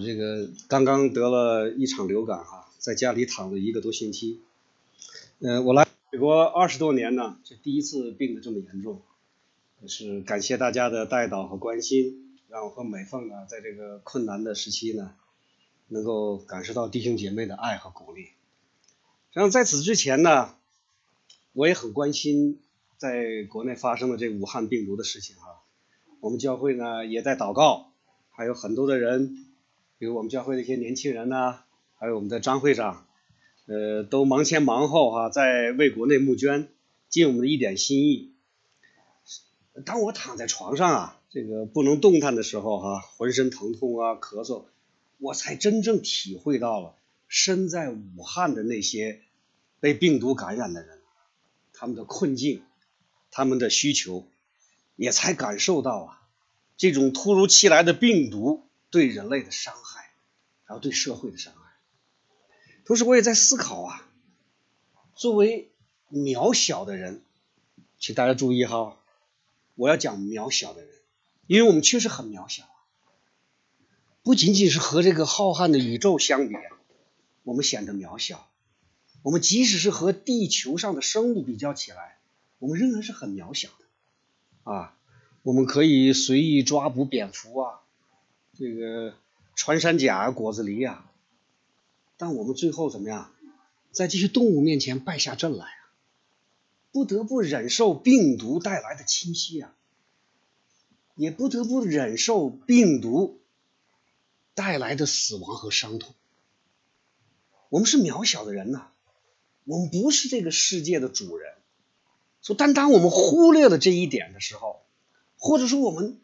这个刚刚得了一场流感哈，在家里躺了一个多星期。呃，我来美国二十多年呢，这第一次病得这么严重，也是感谢大家的带导和关心，让我和美凤呢，在这个困难的时期呢，能够感受到弟兄姐妹的爱和鼓励。然后在此之前呢，我也很关心在国内发生的这武汉病毒的事情哈，我们教会呢也在祷告，还有很多的人。比如我们教会的一些年轻人呐，还有我们的张会长，呃，都忙前忙后哈，在为国内募捐，尽我们的一点心意。当我躺在床上啊，这个不能动弹的时候哈，浑身疼痛啊，咳嗽，我才真正体会到了身在武汉的那些被病毒感染的人，他们的困境，他们的需求，也才感受到啊，这种突如其来的病毒。对人类的伤害，然后对社会的伤害。同时，我也在思考啊，作为渺小的人，请大家注意哈，我要讲渺小的人，因为我们确实很渺小，不仅仅是和这个浩瀚的宇宙相比啊，我们显得渺小。我们即使是和地球上的生物比较起来，我们仍然是很渺小的啊。我们可以随意抓捕蝙蝠啊。这个穿山甲、果子狸啊，但我们最后怎么样，在这些动物面前败下阵来啊，不得不忍受病毒带来的侵袭啊，也不得不忍受病毒带来的死亡和伤痛。我们是渺小的人呐，我们不是这个世界的主人。说，但当我们忽略了这一点的时候，或者说我们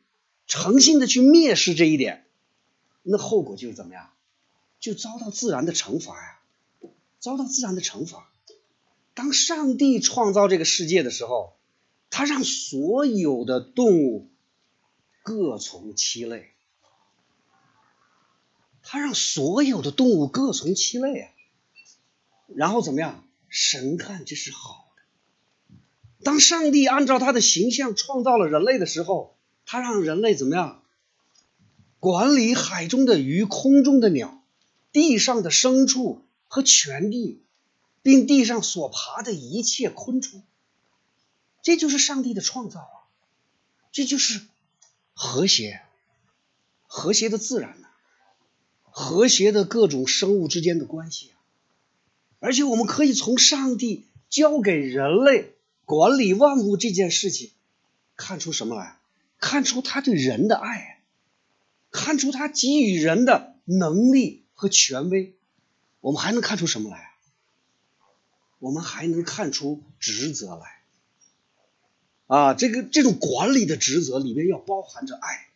诚心的去蔑视这一点。那后果就是怎么样？就遭到自然的惩罚呀，遭到自然的惩罚。当上帝创造这个世界的时候，他让所有的动物各从其类，他让所有的动物各从其类啊。然后怎么样？神看这是好的。当上帝按照他的形象创造了人类的时候，他让人类怎么样？管理海中的鱼、空中的鸟、地上的牲畜和全地，并地上所爬的一切昆虫，这就是上帝的创造啊！这就是和谐、和谐的自然呐，和谐的各种生物之间的关系啊！而且我们可以从上帝交给人类管理万物这件事情，看出什么来？看出他对人的爱。看出他给予人的能力和权威，我们还能看出什么来？我们还能看出职责来。啊，这个这种管理的职责里面要包含着爱，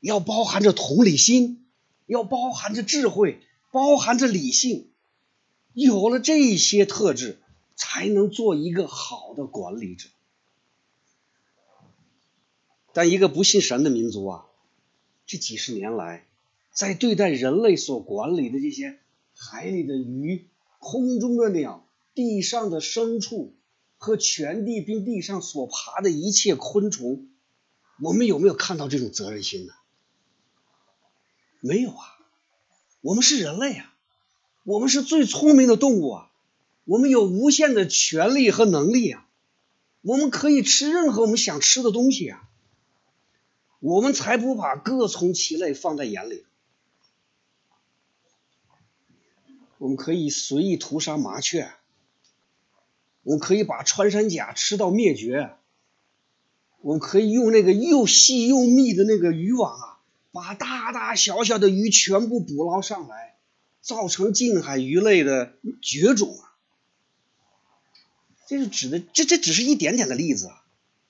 要包含着同理心，要包含着智慧，包含着理性。有了这些特质，才能做一个好的管理者。但一个不信神的民族啊。这几十年来，在对待人类所管理的这些海里的鱼、空中的鸟、地上的牲畜和全地并地上所爬的一切昆虫，我们有没有看到这种责任心呢？没有啊！我们是人类啊，我们是最聪明的动物啊，我们有无限的权利和能力啊，我们可以吃任何我们想吃的东西啊。我们才不把各从其类放在眼里。我们可以随意屠杀麻雀，我们可以把穿山甲吃到灭绝，我们可以用那个又细又密的那个渔网啊，把大大小小的鱼全部捕捞上来，造成近海鱼类的绝种啊！这是指的，这这只是一点点的例子。啊。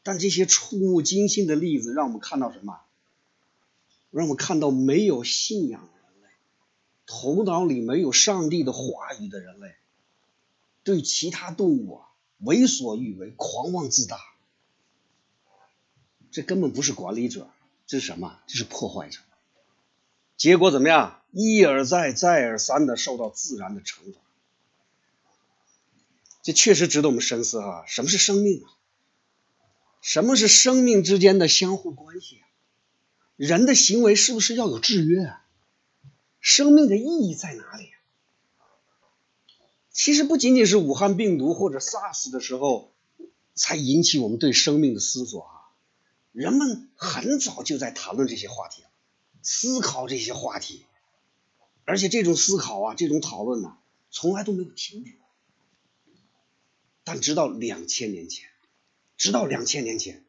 但这些触目惊心的例子，让我们看到什么？让我们看到没有信仰的人类，头脑里没有上帝的话语的人类，对其他动物啊为所欲为、狂妄自大。这根本不是管理者，这是什么？这是破坏者。结果怎么样？一而再、再而三的受到自然的惩罚。这确实值得我们深思哈。什么是生命啊？什么是生命之间的相互关系？人的行为是不是要有制约？生命的意义在哪里？其实不仅仅是武汉病毒或者 SARS 的时候才引起我们对生命的思索啊，人们很早就在谈论这些话题，思考这些话题，而且这种思考啊，这种讨论呢，从来都没有停止过。但直到两千年前，直到两千年前，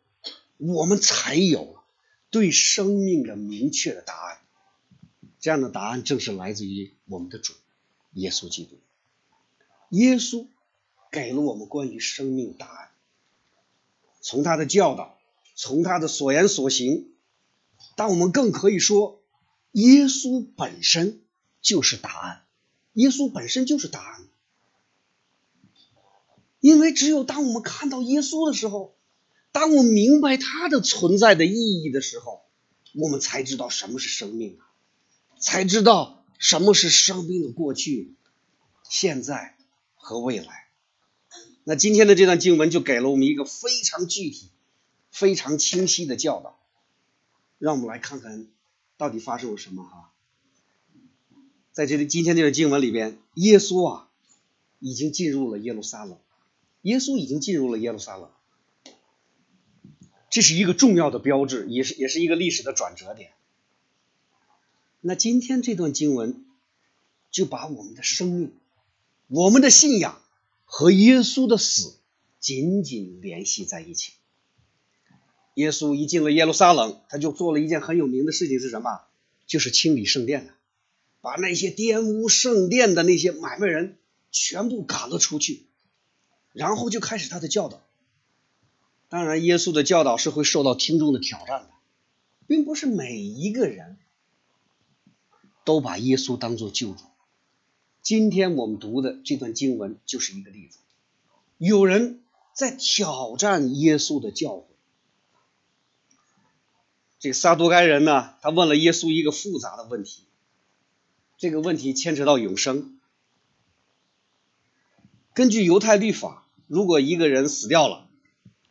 我们才有了对生命的明确的答案。这样的答案正是来自于我们的主耶稣基督。耶稣给了我们关于生命答案，从他的教导，从他的所言所行，但我们更可以说，耶稣本身就是答案。耶稣本身就是答案，因为只有当我们看到耶稣的时候，当我们明白他的存在的意义的时候，我们才知道什么是生命啊，才知道什么是生命的过去、现在。和未来，那今天的这段经文就给了我们一个非常具体、非常清晰的教导，让我们来看看到底发生了什么哈。在这里，今天这个经文里边，耶稣啊已经进入了耶路撒冷，耶稣已经进入了耶路撒冷，这是一个重要的标志，也是也是一个历史的转折点。那今天这段经文就把我们的生命。我们的信仰和耶稣的死紧紧联系在一起。耶稣一进了耶路撒冷，他就做了一件很有名的事情，是什么？就是清理圣殿的，把那些玷污圣殿的那些买卖人全部赶了出去，然后就开始他的教导。当然，耶稣的教导是会受到听众的挑战的，并不是每一个人都把耶稣当做救主。今天我们读的这段经文就是一个例子，有人在挑战耶稣的教诲。这撒都该人呢，他问了耶稣一个复杂的问题，这个问题牵扯到永生。根据犹太律法，如果一个人死掉了，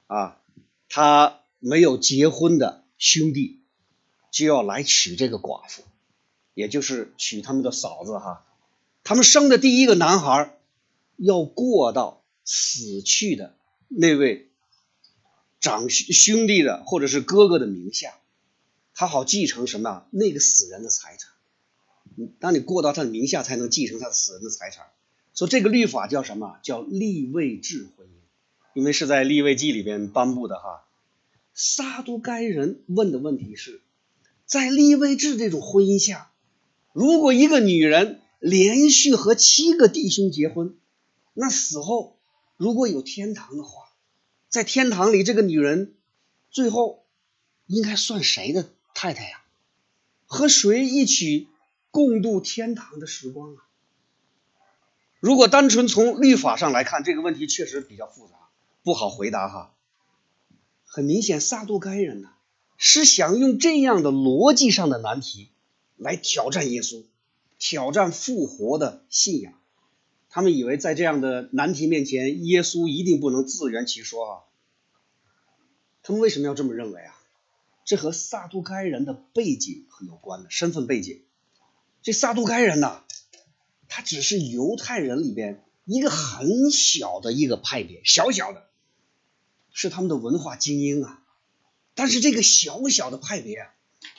啊，他没有结婚的兄弟就要来娶这个寡妇，也就是娶他们的嫂子哈。他们生的第一个男孩要过到死去的那位长兄兄弟的或者是哥哥的名下，他好继承什么？那个死人的财产。当你过到他的名下，才能继承他死人的财产。所以这个律法叫什么？叫立位制婚姻，因为是在立位记里边颁布的哈。撒都该人问的问题是，在立位制这种婚姻下，如果一个女人。连续和七个弟兄结婚，那死后如果有天堂的话，在天堂里，这个女人最后应该算谁的太太呀？和谁一起共度天堂的时光啊？如果单纯从律法上来看，这个问题确实比较复杂，不好回答哈。很明显，撒杜该人呢是想用这样的逻辑上的难题来挑战耶稣。挑战复活的信仰，他们以为在这样的难题面前，耶稣一定不能自圆其说啊。他们为什么要这么认为啊？这和撒都该人的背景很有关的，身份背景。这撒都该人呐，他只是犹太人里边一个很小的一个派别，小小的，是他们的文化精英啊。但是这个小小的派别啊，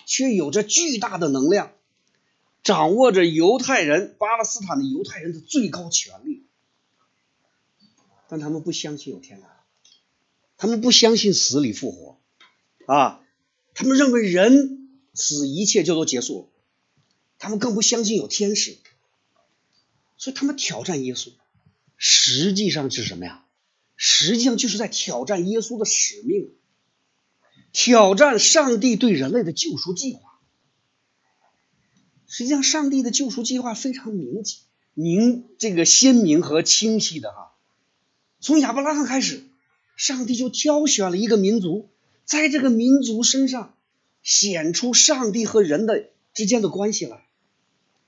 却有着巨大的能量。掌握着犹太人、巴勒斯坦的犹太人的最高权力，但他们不相信有天堂，他们不相信死里复活，啊，他们认为人死一切就都结束了，他们更不相信有天使，所以他们挑战耶稣，实际上是什么呀？实际上就是在挑战耶稣的使命，挑战上帝对人类的救赎计划。实际上，上帝的救赎计划非常明明这个鲜明和清晰的哈。从亚伯拉罕开始，上帝就挑选了一个民族，在这个民族身上显出上帝和人的之间的关系来，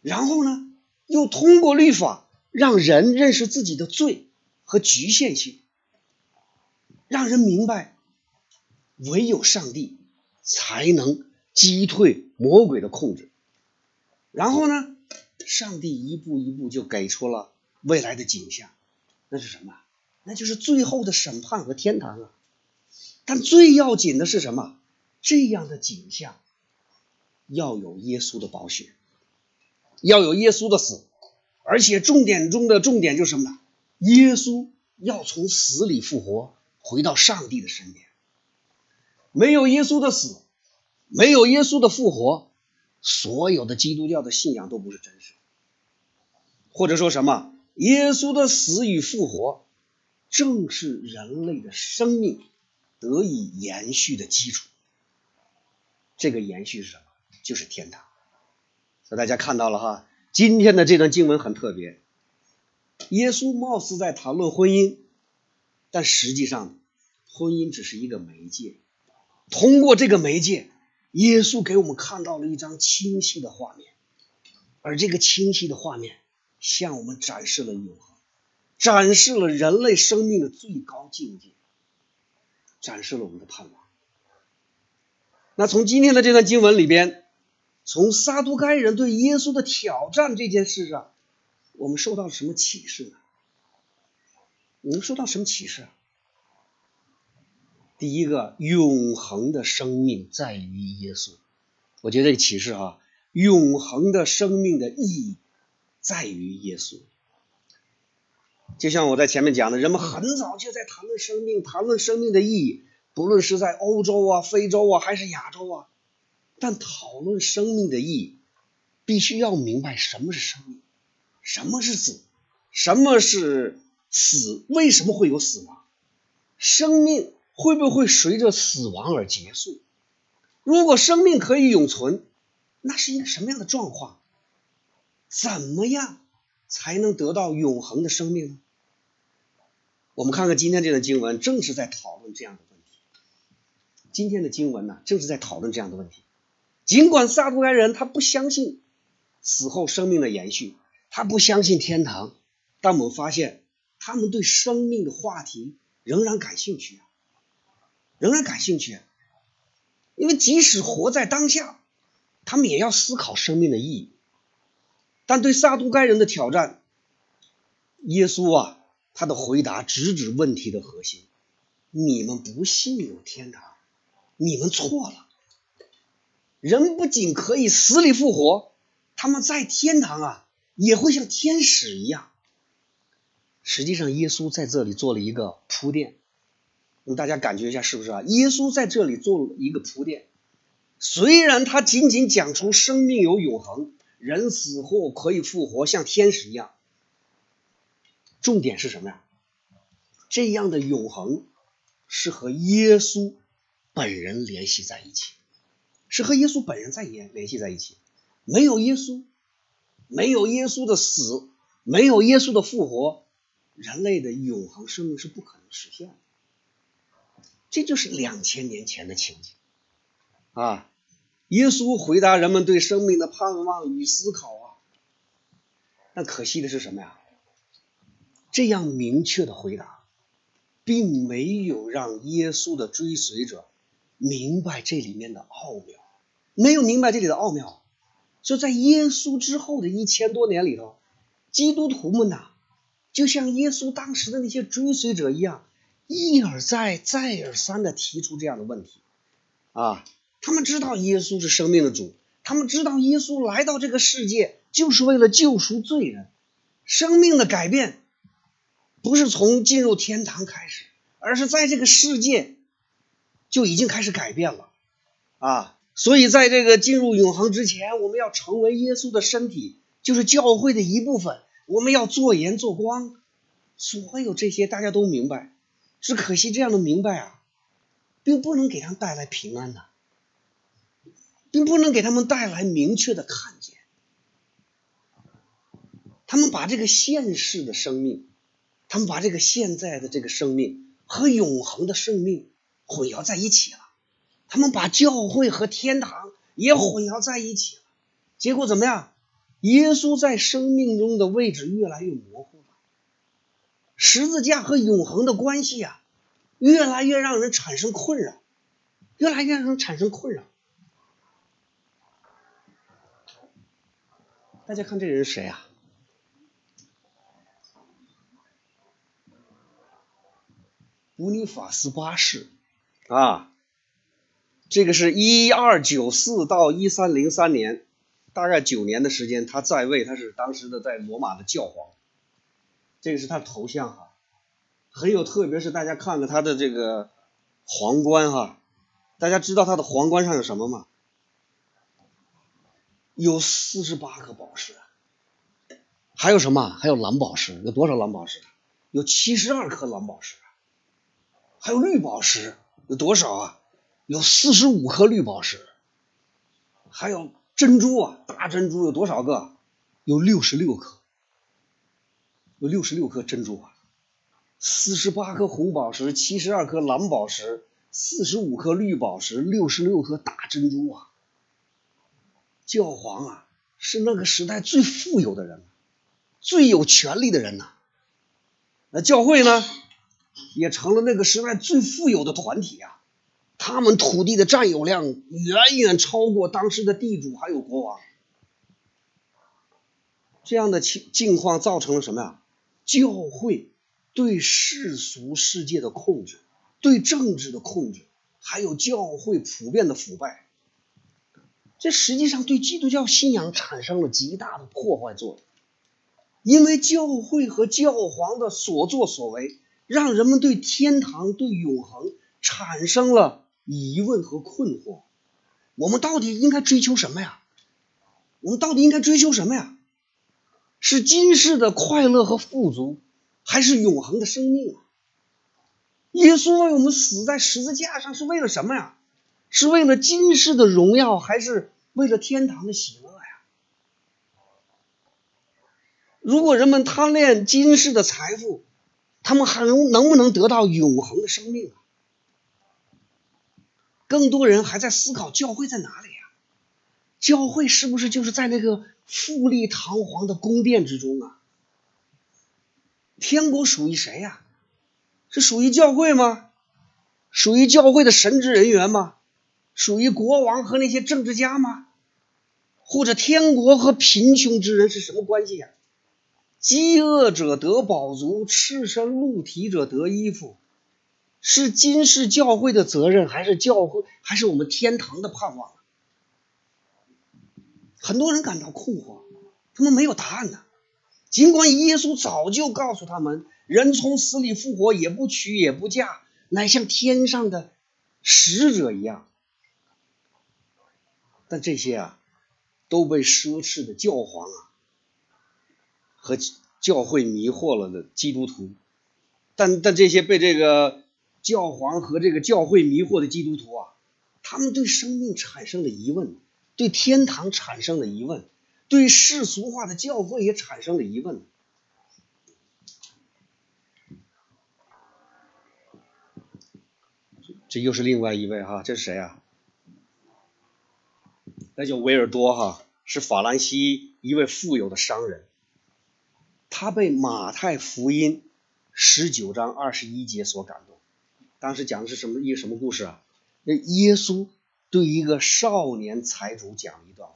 然后呢，又通过律法让人认识自己的罪和局限性，让人明白唯有上帝才能击退魔鬼的控制。然后呢，上帝一步一步就给出了未来的景象，那是什么？那就是最后的审判和天堂啊！但最要紧的是什么？这样的景象要有耶稣的宝血，要有耶稣的死，而且重点中的重点就是什么呢？耶稣要从死里复活，回到上帝的身边。没有耶稣的死，没有耶稣的复活，所有的基督教的信仰都不是真实的。或者说什么？耶稣的死与复活，正是人类的生命得以延续的基础。这个延续是什么？就是天堂。所以大家看到了哈，今天的这段经文很特别。耶稣貌似在谈论婚姻，但实际上，婚姻只是一个媒介。通过这个媒介，耶稣给我们看到了一张清晰的画面，而这个清晰的画面向我们展示了永恒，展示了人类生命的最高境界，展示了我们的盼望。那从今天的这段经文里边，从撒都该人对耶稣的挑战这件事上，我们受到了什么启示呢？我们受到什么启示？第一个，永恒的生命在于耶稣。我觉得这个启示啊，永恒的生命的意义在于耶稣。就像我在前面讲的，人们很早就在谈论生命，谈论生命的意义，不论是在欧洲啊、非洲啊，还是亚洲啊。但讨论生命的意义，必须要明白什么是生命，什么是死，什么是死，为什么会有死亡，生命。会不会随着死亡而结束？如果生命可以永存，那是一个什么样的状况？怎么样才能得到永恒的生命呢？我们看看今天这段经文，正是在讨论这样的问题。今天的经文呢，正是在讨论这样的问题。尽管撒都该人他不相信死后生命的延续，他不相信天堂，但我们发现他们对生命的话题仍然感兴趣啊。仍然感兴趣，因为即使活在当下，他们也要思考生命的意义。但对撒都该人的挑战，耶稣啊，他的回答直指问题的核心：你们不信有天堂，你们错了。人不仅可以死里复活，他们在天堂啊，也会像天使一样。实际上，耶稣在这里做了一个铺垫。让大家感觉一下，是不是啊？耶稣在这里做了一个铺垫，虽然他仅仅讲出生命有永恒，人死后可以复活，像天使一样。重点是什么呀？这样的永恒是和耶稣本人联系在一起，是和耶稣本人在联联系在一起。没有耶稣，没有耶稣的死，没有耶稣的复活，人类的永恒生命是不可能实现的。这就是两千年前的情景啊！耶稣回答人们对生命的盼望与思考啊，但可惜的是什么呀？这样明确的回答，并没有让耶稣的追随者明白这里面的奥妙，没有明白这里的奥妙。就在耶稣之后的一千多年里头，基督徒们呐，就像耶稣当时的那些追随者一样。一而再、再而三的提出这样的问题，啊，他们知道耶稣是生命的主，他们知道耶稣来到这个世界就是为了救赎罪人，生命的改变不是从进入天堂开始，而是在这个世界就已经开始改变了，啊，所以在这个进入永恒之前，我们要成为耶稣的身体，就是教会的一部分，我们要做盐做光，所有这些大家都明白。只可惜这样的明白啊，并不能给他们带来平安呐，并不能给他们带来明确的看见。他们把这个现世的生命，他们把这个现在的这个生命和永恒的生命混淆在一起了。他们把教会和天堂也混淆在一起了。结果怎么样？耶稣在生命中的位置越来越模糊了。十字架和永恒的关系啊，越来越让人产生困扰，越来越让人产生困扰。大家看这人是谁啊？布尼法斯八世啊，这个是一二九四到一三零三年，大概九年的时间，他在位，他是当时的在罗马的教皇。这个是他的头像哈，很有特别，是大家看看他的这个皇冠哈，大家知道他的皇冠上有什么吗？有四十八颗宝石，还有什么？还有蓝宝石，有多少蓝宝石？有七十二颗蓝宝石。还有绿宝石有多少啊？有四十五颗绿宝石。还有珍珠啊，大珍珠有多少个？有六十六颗，有六十六颗珍珠啊。四十八颗红宝石，七十二颗蓝宝石，四十五颗绿宝石，六十六颗大珍珠啊。教皇啊，是那个时代最富有的人，最有权力的人呐。那教会呢？也成了那个时代最富有的团体啊！他们土地的占有量远远超过当时的地主还有国王。这样的情境况造成了什么呀？教会对世俗世界的控制，对政治的控制，还有教会普遍的腐败，这实际上对基督教信仰产生了极大的破坏作用。因为教会和教皇的所作所为。让人们对天堂、对永恒产生了疑问和困惑。我们到底应该追求什么呀？我们到底应该追求什么呀？是今世的快乐和富足，还是永恒的生命啊？耶稣为我们死在十字架上是为了什么呀？是为了今世的荣耀，还是为了天堂的喜乐呀？如果人们贪恋今世的财富，他们还能能不能得到永恒的生命啊？更多人还在思考教会在哪里呀？教会是不是就是在那个富丽堂皇的宫殿之中啊？天国属于谁呀？是属于教会吗？属于教会的神职人员吗？属于国王和那些政治家吗？或者天国和贫穷之人是什么关系呀？饥饿者得饱足，赤身露体者得衣服，是今世教会的责任，还是教会，还是我们天堂的盼望？很多人感到困惑，他们没有答案呢。尽管耶稣早就告诉他们，人从死里复活，也不娶也不嫁，乃像天上的使者一样，但这些啊，都被奢侈的教皇啊。和教会迷惑了的基督徒，但但这些被这个教皇和这个教会迷惑的基督徒啊，他们对生命产生了疑问，对天堂产生了疑问，对世俗化的教会也产生了疑问。这又是另外一位哈，这是谁啊？那叫维尔多哈，是法兰西一位富有的商人。他被马太福音十九章二十一节所感动。当时讲的是什么一个什么故事啊？那耶稣对一个少年财主讲了一段话，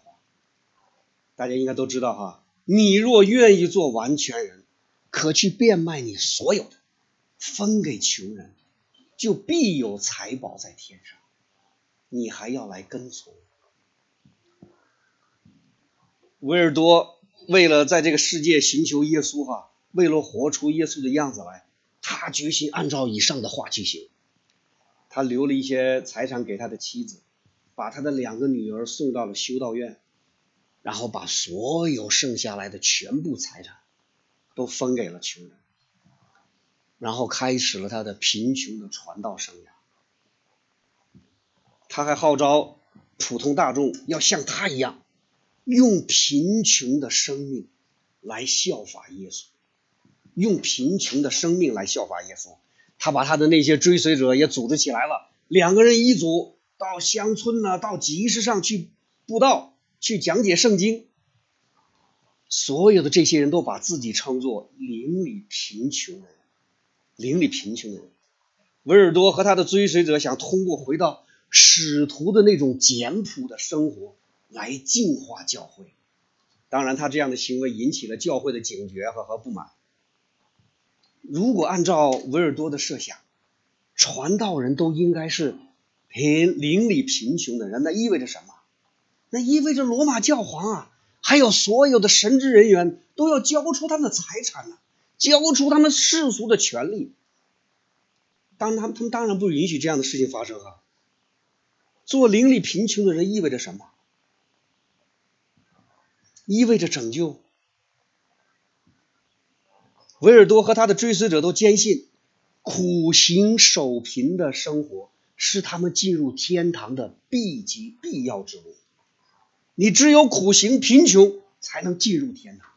大家应该都知道哈。你若愿意做完全人，可去变卖你所有的，分给穷人，就必有财宝在天上。你还要来跟从。维尔多。为了在这个世界寻求耶稣哈，为了活出耶稣的样子来，他决心按照以上的话去行。他留了一些财产给他的妻子，把他的两个女儿送到了修道院，然后把所有剩下来的全部财产都分给了穷人，然后开始了他的贫穷的传道生涯。他还号召普通大众要像他一样。用贫穷的生命来效法耶稣，用贫穷的生命来效法耶稣。他把他的那些追随者也组织起来了，两个人一组，到乡村呢，到集市上去布道，去讲解圣经。所有的这些人都把自己称作邻里贫穷人，邻里贫穷人。维尔多和他的追随者想通过回到使徒的那种简朴的生活。来净化教会，当然，他这样的行为引起了教会的警觉和和不满。如果按照维尔多的设想，传道人都应该是贫邻里贫穷的人，那意味着什么？那意味着罗马教皇啊，还有所有的神职人员都要交出他们的财产呢，交出他们世俗的权利。当他们他们当然不允许这样的事情发生啊。做邻里贫穷的人意味着什么？意味着拯救。维尔多和他的追随者都坚信，苦行守贫的生活是他们进入天堂的必极必要之路。你只有苦行贫穷，才能进入天堂。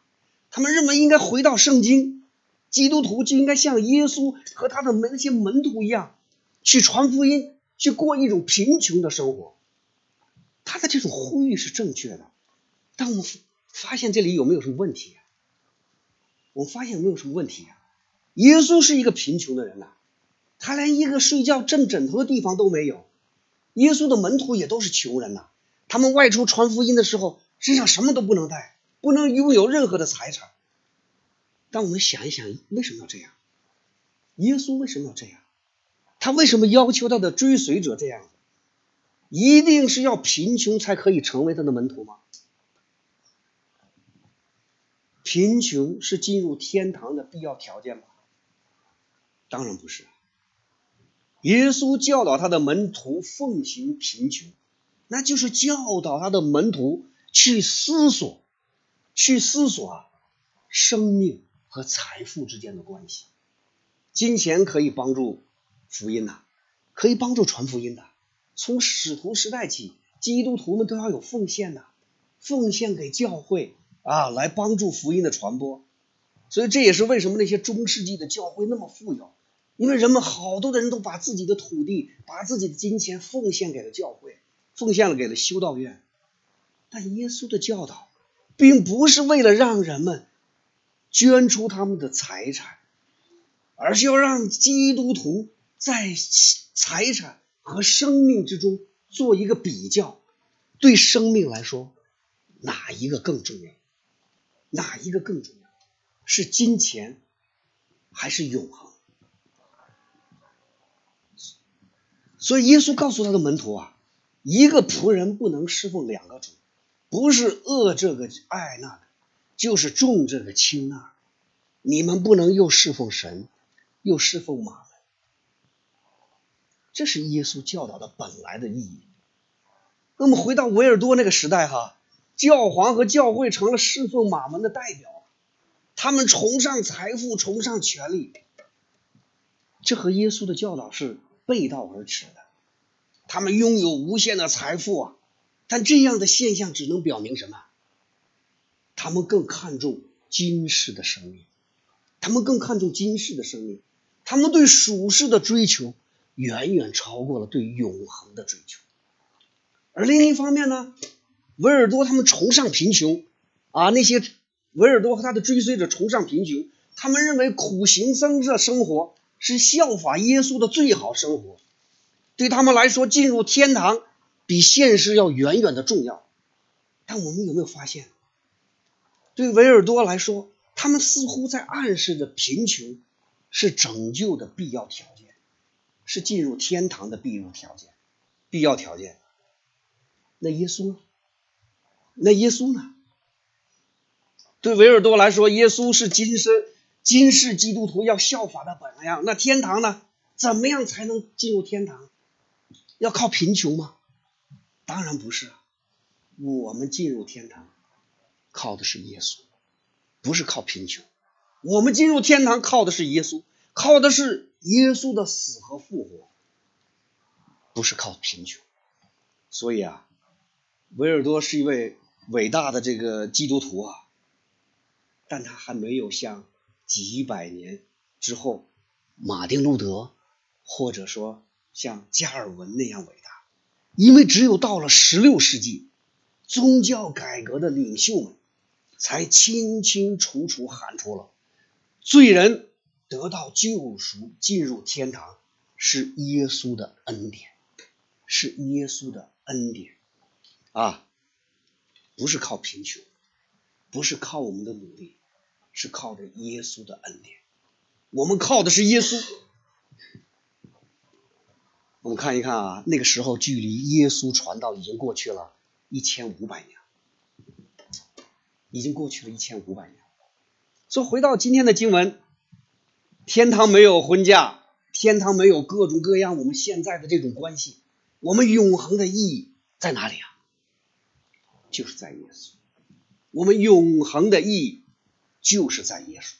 他们认为应该回到圣经，基督徒就应该像耶稣和他的那些门徒一样，去传福音，去过一种贫穷的生活。他的这种呼吁是正确的，但我。发现这里有没有什么问题？我发现有没有什么问题啊。耶稣是一个贫穷的人呐，他连一个睡觉枕枕头的地方都没有。耶稣的门徒也都是穷人呐，他们外出传福音的时候，身上什么都不能带，不能拥有任何的财产。但我们想一想，为什么要这样？耶稣为什么要这样？他为什么要求他的追随者这样？一定是要贫穷才可以成为他的门徒吗？贫穷是进入天堂的必要条件吗？当然不是。耶稣教导他的门徒奉行贫穷，那就是教导他的门徒去思索，去思索啊，生命和财富之间的关系。金钱可以帮助福音呐，可以帮助传福音的。从使徒时代起，基督徒们都要有奉献呐，奉献给教会。啊，来帮助福音的传播，所以这也是为什么那些中世纪的教会那么富有，因为人们好多的人都把自己的土地、把自己的金钱奉献给了教会，奉献了给了修道院。但耶稣的教导，并不是为了让人们捐出他们的财产，而是要让基督徒在财产和生命之中做一个比较，对生命来说，哪一个更重要？哪一个更重要？是金钱还是永恒？所以耶稣告诉他的门徒啊，一个仆人不能侍奉两个主，不是恶这个爱那个，就是重这个轻那个。你们不能又侍奉神，又侍奉马。这是耶稣教导的本来的意义。那么回到维尔多那个时代哈。教皇和教会成了侍奉马门的代表，他们崇尚财富，崇尚权力，这和耶稣的教导是背道而驰的。他们拥有无限的财富啊，但这样的现象只能表明什么？他们更看重今世的生命，他们更看重今世的生命，他们对属世的追求远远超过了对永恒的追求。而另一方面呢？维尔多他们崇尚贫穷啊，那些维尔多和他的追随者崇尚贫穷，他们认为苦行僧的生活是效法耶稣的最好生活，对他们来说，进入天堂比现实要远远的重要。但我们有没有发现，对维尔多来说，他们似乎在暗示着贫穷是拯救的必要条件，是进入天堂的必入条件、必要条件。那耶稣呢？那耶稣呢？对维尔多来说，耶稣是今生今世基督徒要效法的榜样。那天堂呢？怎么样才能进入天堂？要靠贫穷吗？当然不是。我们进入天堂靠的是耶稣，不是靠贫穷。我们进入天堂靠的是耶稣，靠的是耶稣的死和复活，不是靠贫穷。所以啊，维尔多是一位。伟大的这个基督徒啊，但他还没有像几百年之后马丁路德，或者说像加尔文那样伟大，因为只有到了十六世纪，宗教改革的领袖们才清清楚楚喊出了：罪人得到救赎，进入天堂是耶稣的恩典，是耶稣的恩典啊。不是靠贫穷，不是靠我们的努力，是靠着耶稣的恩典。我们靠的是耶稣。我们看一看啊，那个时候距离耶稣传道已经过去了一千五百年，已经过去了一千五百年。所以回到今天的经文，天堂没有婚嫁，天堂没有各种各样我们现在的这种关系，我们永恒的意义在哪里啊？就是在耶稣。我们永恒的意义就是在耶稣。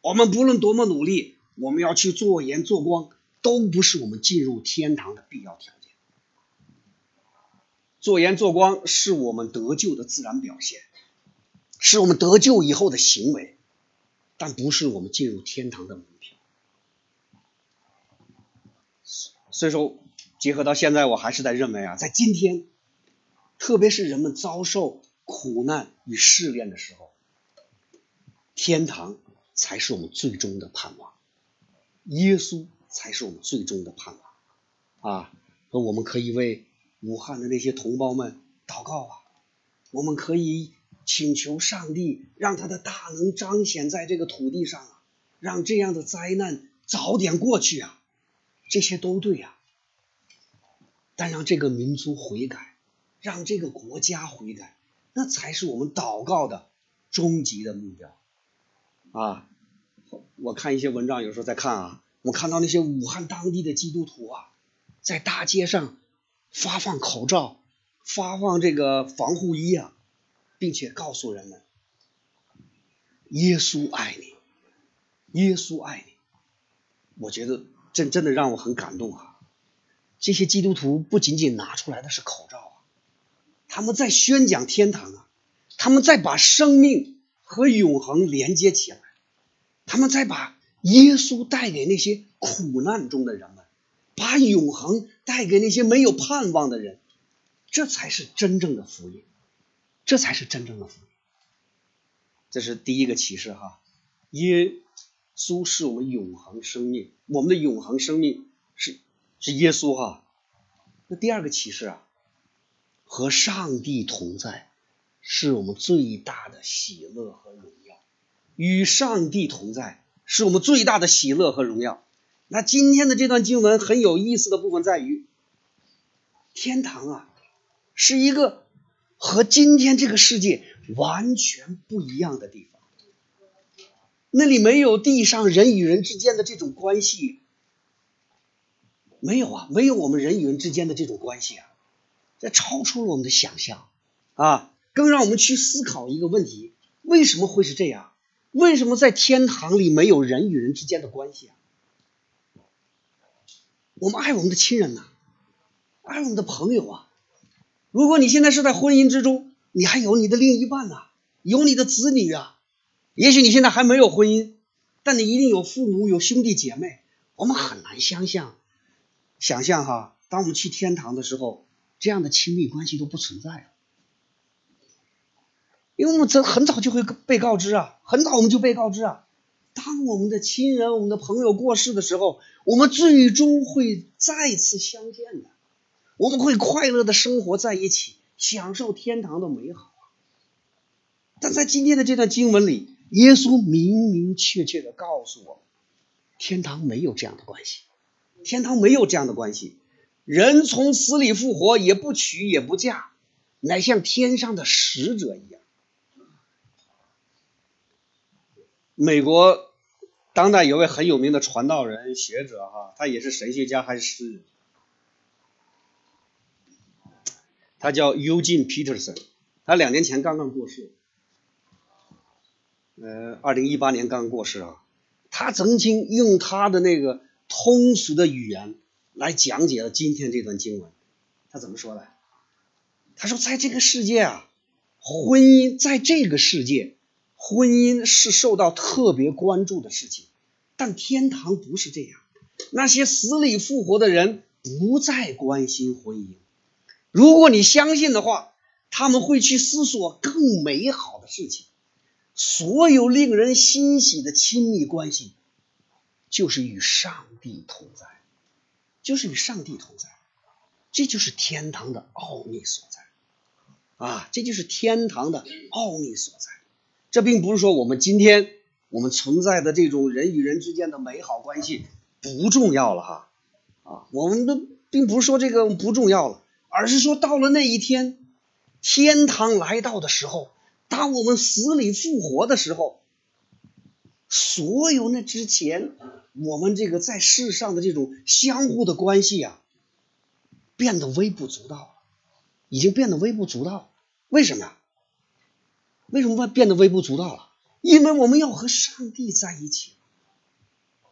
我们不论多么努力，我们要去做盐做光，都不是我们进入天堂的必要条件。做盐做光是我们得救的自然表现，是我们得救以后的行为，但不是我们进入天堂的门票。所以说，结合到现在，我还是在认为啊，在今天，特别是人们遭受。苦难与试炼的时候，天堂才是我们最终的盼望，耶稣才是我们最终的盼望啊！那我们可以为武汉的那些同胞们祷告啊，我们可以请求上帝让他的大能彰显在这个土地上啊，让这样的灾难早点过去啊，这些都对啊，但让这个民族悔改，让这个国家悔改。那才是我们祷告的终极的目标啊！我看一些文章，有时候在看啊，我看到那些武汉当地的基督徒啊，在大街上发放口罩、发放这个防护衣啊，并且告诉人们：耶稣爱你，耶稣爱你。我觉得真真的让我很感动啊！这些基督徒不仅仅拿出来的是口罩。他们在宣讲天堂啊，他们在把生命和永恒连接起来，他们在把耶稣带给那些苦难中的人们，把永恒带给那些没有盼望的人，这才是真正的福音，这才是真正的福音。这是第一个启示哈，耶稣是我们永恒生命，我们的永恒生命是是耶稣哈。那第二个启示啊。和上帝同在，是我们最大的喜乐和荣耀。与上帝同在，是我们最大的喜乐和荣耀。那今天的这段经文很有意思的部分在于，天堂啊，是一个和今天这个世界完全不一样的地方。那里没有地上人与人之间的这种关系，没有啊，没有我们人与人之间的这种关系啊。这超出了我们的想象啊！更让我们去思考一个问题：为什么会是这样？为什么在天堂里没有人与人之间的关系啊？我们爱我们的亲人呐，爱我们的朋友啊。如果你现在是在婚姻之中，你还有你的另一半呐，有你的子女啊。也许你现在还没有婚姻，但你一定有父母、有兄弟姐妹。我们很难想象，想象哈，当我们去天堂的时候。这样的亲密关系都不存在了，因为我们这很早就会被告知啊，很早我们就被告知啊，当我们的亲人、我们的朋友过世的时候，我们最终会再次相见的，我们会快乐的生活在一起，享受天堂的美好。但在今天的这段经文里，耶稣明明确确的告诉我们，天堂没有这样的关系，天堂没有这样的关系。人从死里复活，也不娶也不嫁，乃像天上的使者一样。美国当代有位很有名的传道人、学者，哈，他也是神学家还是诗人，他叫 Eugene Peterson，他两年前刚刚过世，呃，二零一八年刚过世啊。他曾经用他的那个通俗的语言。来讲解了今天这段经文，他怎么说的？他说，在这个世界啊，婚姻在这个世界，婚姻是受到特别关注的事情，但天堂不是这样。那些死里复活的人不再关心婚姻。如果你相信的话，他们会去思索更美好的事情。所有令人欣喜的亲密关系，就是与上帝同在。就是与上帝同在，这就是天堂的奥秘所在啊！这就是天堂的奥秘所在。这并不是说我们今天我们存在的这种人与人之间的美好关系不重要了哈啊，我们的并不是说这个不重要了，而是说到了那一天，天堂来到的时候，当我们死里复活的时候，所有那之前我们这个在世上的这种相互的关系啊，变得微不足道了，已经变得微不足道了。为什么呀？为什么会变得微不足道了？因为我们要和上帝在一起，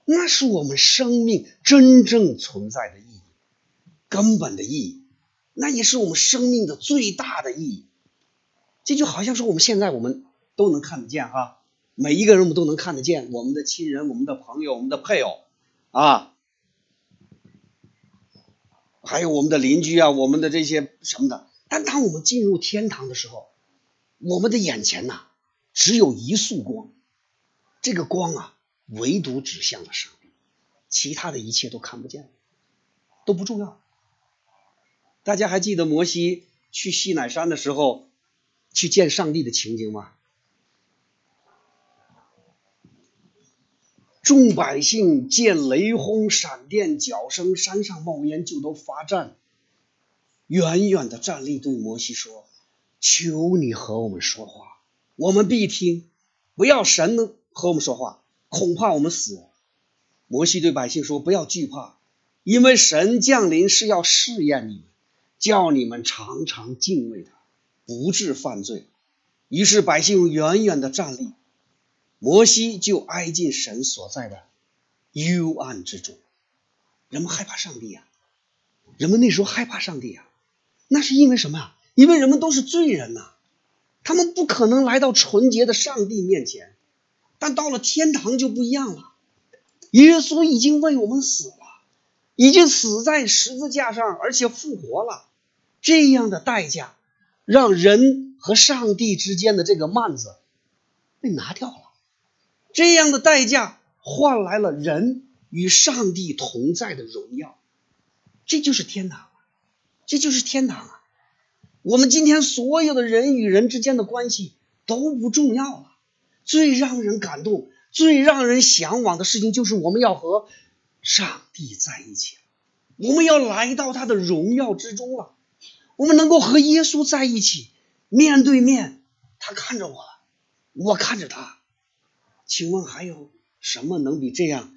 那是我们生命真正存在的意义，根本的意义，那也是我们生命的最大的意义。这就好像说我们现在我们都能看得见哈，每一个人我们都能看得见我们的亲人、我们的朋友、我们的配偶啊，还有我们的邻居啊，我们的这些什么的。但当我们进入天堂的时候，我们的眼前呐，只有一束光，这个光啊，唯独指向了上帝，其他的一切都看不见，都不重要。大家还记得摩西去西乃山的时候，去见上帝的情景吗？众百姓见雷轰、闪电、脚声，山上冒烟，就都发战，远远的站立，对摩西说。求你和我们说话，我们必听；不要神和我们说话，恐怕我们死。摩西对百姓说：“不要惧怕，因为神降临是要试验你们，叫你们常常敬畏他，不致犯罪。”于是百姓远远的站立，摩西就挨近神所在的幽暗之中。人们害怕上帝呀，人们那时候害怕上帝呀，那是因为什么啊？因为人们都是罪人呐，他们不可能来到纯洁的上帝面前，但到了天堂就不一样了。耶稣已经为我们死了，已经死在十字架上，而且复活了。这样的代价，让人和上帝之间的这个幔子被拿掉了。这样的代价换来了人与上帝同在的荣耀。这就是天堂，这就是天堂啊！我们今天所有的人与人之间的关系都不重要了，最让人感动、最让人向往的事情就是我们要和上帝在一起，我们要来到他的荣耀之中了。我们能够和耶稣在一起，面对面，他看着我，我看着他。请问还有什么能比这样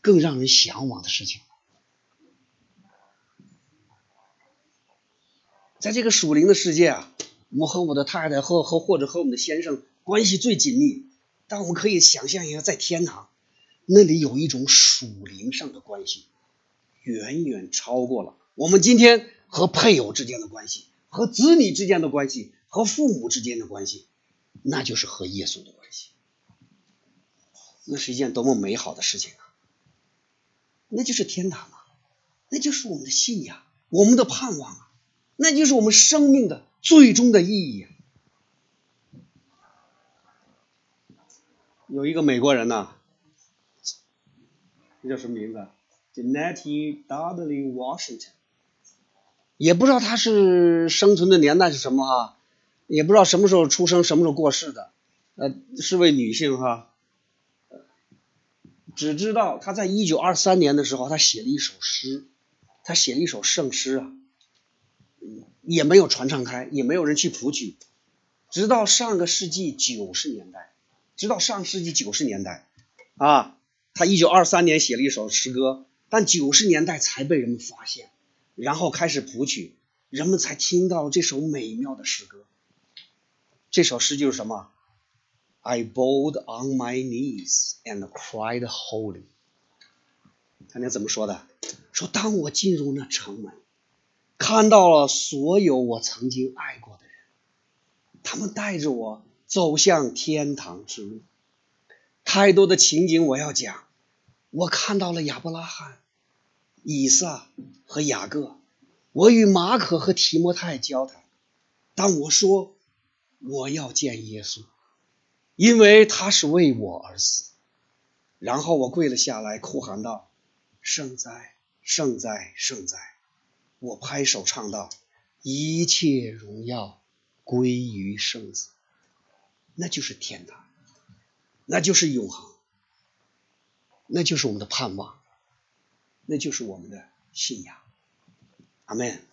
更让人向往的事情？在这个属灵的世界啊，我和我的太太和和或者和我们的先生关系最紧密。但我们可以想象一下，在天堂，那里有一种属灵上的关系，远远超过了我们今天和配偶之间的关系、和子女之间的关系、和父母之间的关系，那就是和耶稣的关系。那是一件多么美好的事情啊！那就是天堂啊，那就是我们的信仰，我们的盼望啊！那就是我们生命的最终的意义。有一个美国人呐，这叫什么名字？叫 Nettie W. Washington。也不知道他是生存的年代是什么哈，也不知道什么时候出生，什么时候过世的。呃，是位女性哈。只知道他在一九二三年的时候，他写了一首诗，他写了一首圣诗啊。也没有传唱开，也没有人去谱曲，直到上个世纪九十年代，直到上世纪九十年代，啊，他一九二三年写了一首诗歌，但九十年代才被人们发现，然后开始谱曲，人们才听到了这首美妙的诗歌。这首诗就是什么？I bowed on my knees and cried holy。他那怎么说的？说当我进入那城门。看到了所有我曾经爱过的人，他们带着我走向天堂之路。太多的情景我要讲。我看到了亚伯拉罕、以撒和雅各。我与马可和提摩太交谈。当我说我要见耶稣，因为他是为我而死。然后我跪了下来，哭喊道：“圣哉，圣哉，圣哉！”我拍手唱道：“一切荣耀归于圣子，那就是天堂。那就是永恒，那就是我们的盼望，那就是我们的信仰。阿门。